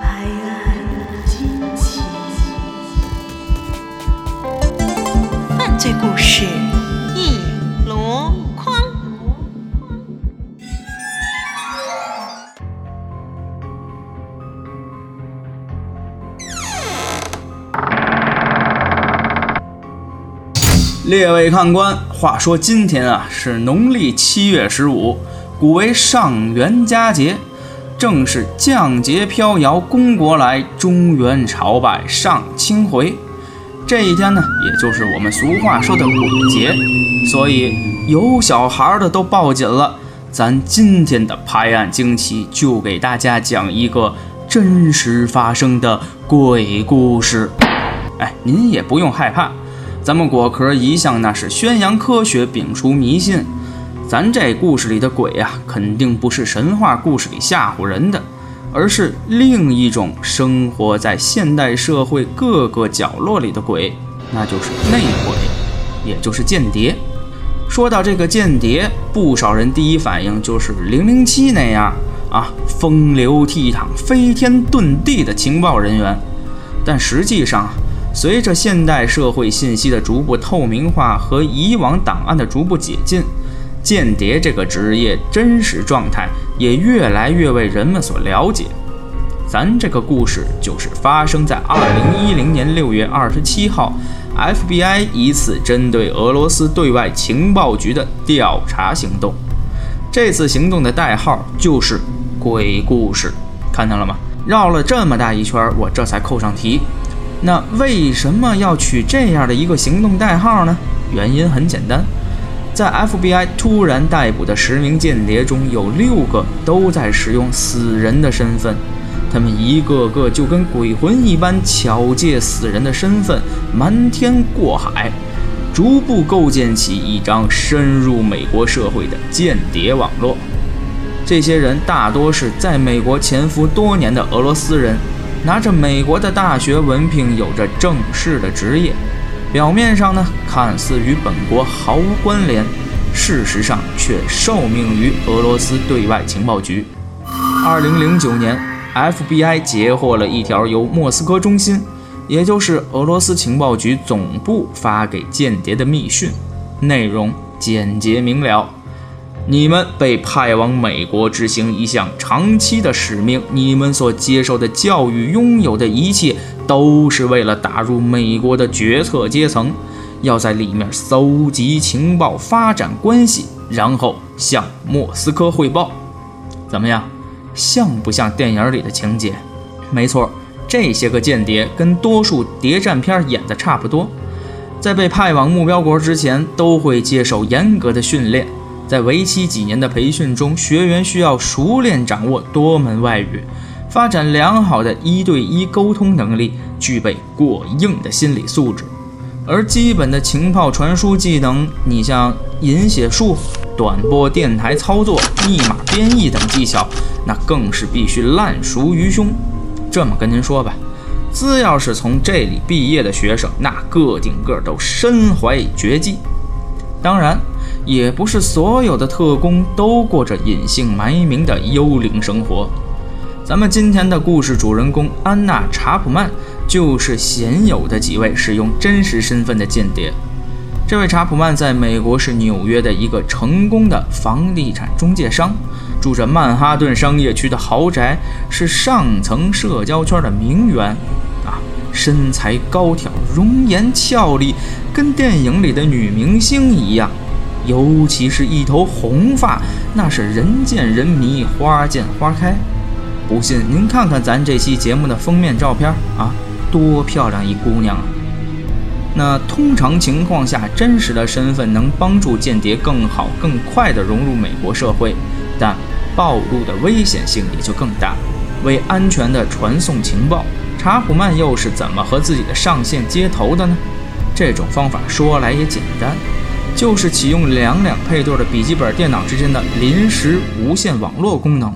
拍案惊奇，犯罪故事一箩筐。列位看官，话说今天啊是农历七月十五，古为上元佳节，正是降节飘摇公国来，中原朝拜上清回。这一天呢，也就是我们俗话说的鬼节，所以有小孩的都抱紧了。咱今天的拍案惊奇，就给大家讲一个真实发生的鬼故事。哎，您也不用害怕。咱们果壳一向那是宣扬科学，摒除迷信。咱这故事里的鬼呀、肯定不是神话故事里吓唬人的，而是另一种生活在现代社会各个角落里的鬼，那就是内鬼，也就是间谍。说到这个间谍，不少人第一反应就是零零七那样啊，风流倜傥、飞天遁地的情报人员。但实际上，随着现代社会信息的逐步透明化和以往档案的逐步解禁，间谍这个职业真实状态也越来越为人们所了解。咱这个故事就是发生在2010年6月27号，FBI 一次针对俄罗斯对外情报局的调查行动。这次行动的代号就是“鬼故事”，看到了吗？绕了这么大一圈，我这才扣上题。那为什么要取这样的一个行动代号呢？原因很简单，在 FBI 突然逮捕的十名间谍中，有六个都在使用死人的身份，他们一个个就跟鬼魂一般，巧借死人的身份瞒天过海，逐步构建起一张深入美国社会的间谍网络。这些人大多是在美国潜伏多年的俄罗斯人。拿着美国的大学文凭，有着正式的职业，表面上呢看似与本国毫无关联，事实上却受命于俄罗斯对外情报局。二零零九年，FBI 截获了一条由莫斯科中心，也就是俄罗斯情报局总部发给间谍的密讯，内容简洁明了。你们被派往美国执行一项长期的使命，你们所接受的教育、拥有的一切，都是为了打入美国的决策阶层，要在里面搜集情报、发展关系，然后向莫斯科汇报。怎么样，像不像电影里的情节？没错，这些个间谍跟多数谍战片演的差不多，在被派往目标国之前，都会接受严格的训练。在为期几年的培训中，学员需要熟练掌握多门外语，发展良好的一对一沟通能力，具备过硬的心理素质。而基本的情报传输技能，你像引写术、短波电台操作、密码编译等技巧，那更是必须烂熟于胸。这么跟您说吧，只要是从这里毕业的学生，那个顶个都身怀绝技。当然。也不是所有的特工都过着隐姓埋名的幽灵生活。咱们今天的故事主人公安娜·查普曼就是鲜有的几位使用真实身份的间谍。这位查普曼在美国是纽约的一个成功的房地产中介商，住着曼哈顿商业区的豪宅，是上层社交圈的名媛。啊，身材高挑，容颜俏丽，跟电影里的女明星一样。尤其是一头红发，那是人见人迷，花见花开。不信您看看咱这期节目的封面照片啊，多漂亮一姑娘啊！那通常情况下，真实的身份能帮助间谍更好、更快地融入美国社会，但暴露的危险性也就更大。为安全地传送情报，查普曼又是怎么和自己的上线接头的呢？这种方法说来也简单。就是启用两两配对的笔记本电脑之间的临时无线网络功能，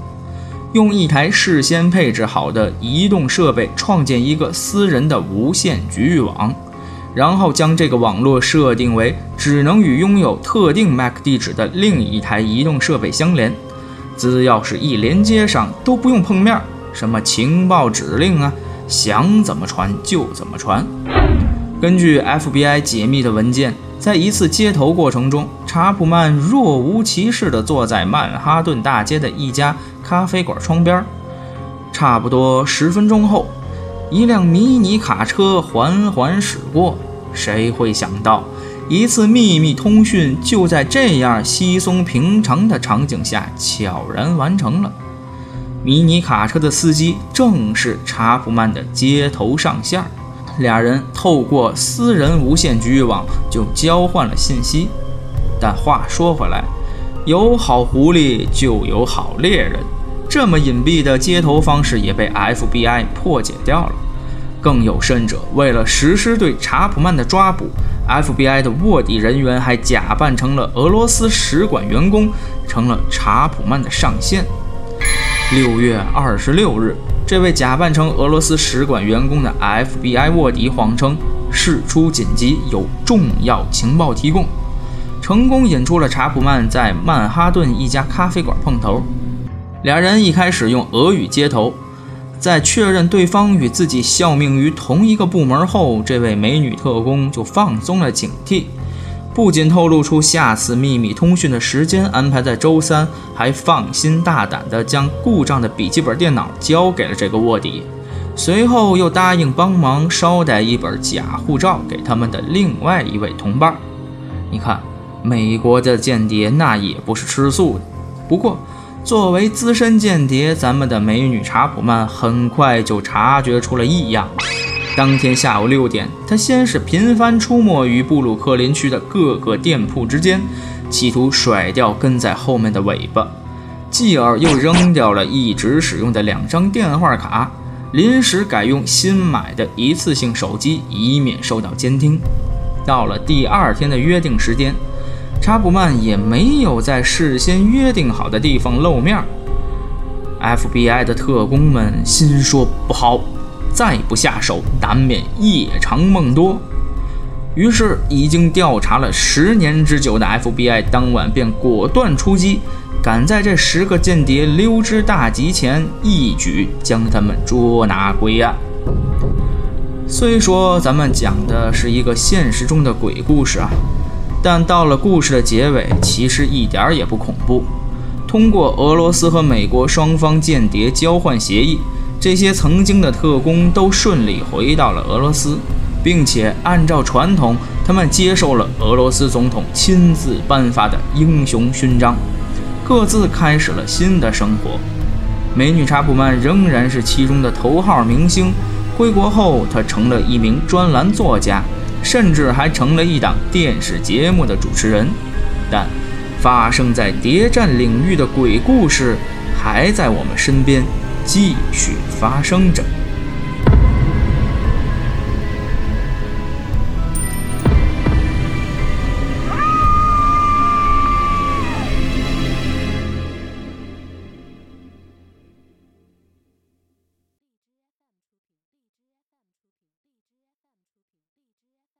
用一台事先配置好的移动设备创建一个私人的无线局域网，然后将这个网络设定为只能与拥有特定 MAC 地址的另一台移动设备相连，只要是一连接上，都不用碰面，什么情报指令啊，想怎么传就怎么传。根据 FBI 解密的文件，在一次接头过程中，查普曼若无其事地坐在曼哈顿大街的一家咖啡馆窗边。差不多十分钟后，一辆迷你卡车缓缓驶过。谁会想到，一次秘密通讯就在这样稀松平常的场景下悄然完成了？迷你卡车的司机正是查普曼的接头上线。俩人透过私人无线局域网就交换了信息，但话说回来，有好狐狸就有好猎人，这么隐蔽的接头方式也被 FBI 破解掉了。更有甚者，为了实施对查普曼的抓捕，FBI 的卧底人员还假扮成了俄罗斯使馆员工，成了查普曼的上线。六月二十六日。这位假扮成俄罗斯使馆员工的 FBI 卧底谎称事出紧急，有重要情报提供，成功引出了查普曼在曼哈顿一家咖啡馆碰头。俩人一开始用俄语接头，在确认对方与自己效命于同一个部门后，这位美女特工就放松了警惕。不仅透露出下次秘密通讯的时间安排在周三，还放心大胆地将故障的笔记本电脑交给了这个卧底。随后又答应帮忙捎带一本假护照给他们的另外一位同伴。你看，美国的间谍那也不是吃素的。不过，作为资深间谍，咱们的美女查普曼很快就察觉出了异样。当天下午六点，他先是频繁出没于布鲁克林区的各个店铺之间，企图甩掉跟在后面的尾巴；继而又扔掉了一直使用的两张电话卡，临时改用新买的一次性手机，以免受到监听。到了第二天的约定时间，查普曼也没有在事先约定好的地方露面。FBI 的特工们心说不好。再不下手，难免夜长梦多。于是，已经调查了十年之久的 FBI 当晚便果断出击，赶在这十个间谍溜之大吉前，一举将他们捉拿归案。虽说咱们讲的是一个现实中的鬼故事啊，但到了故事的结尾，其实一点也不恐怖。通过俄罗斯和美国双方间谍交换协议。这些曾经的特工都顺利回到了俄罗斯，并且按照传统，他们接受了俄罗斯总统亲自颁发的英雄勋章，各自开始了新的生活。美女查普曼仍然是其中的头号明星，归国后她成了一名专栏作家，甚至还成了一档电视节目的主持人。但发生在谍战领域的鬼故事还在我们身边。继续发生着。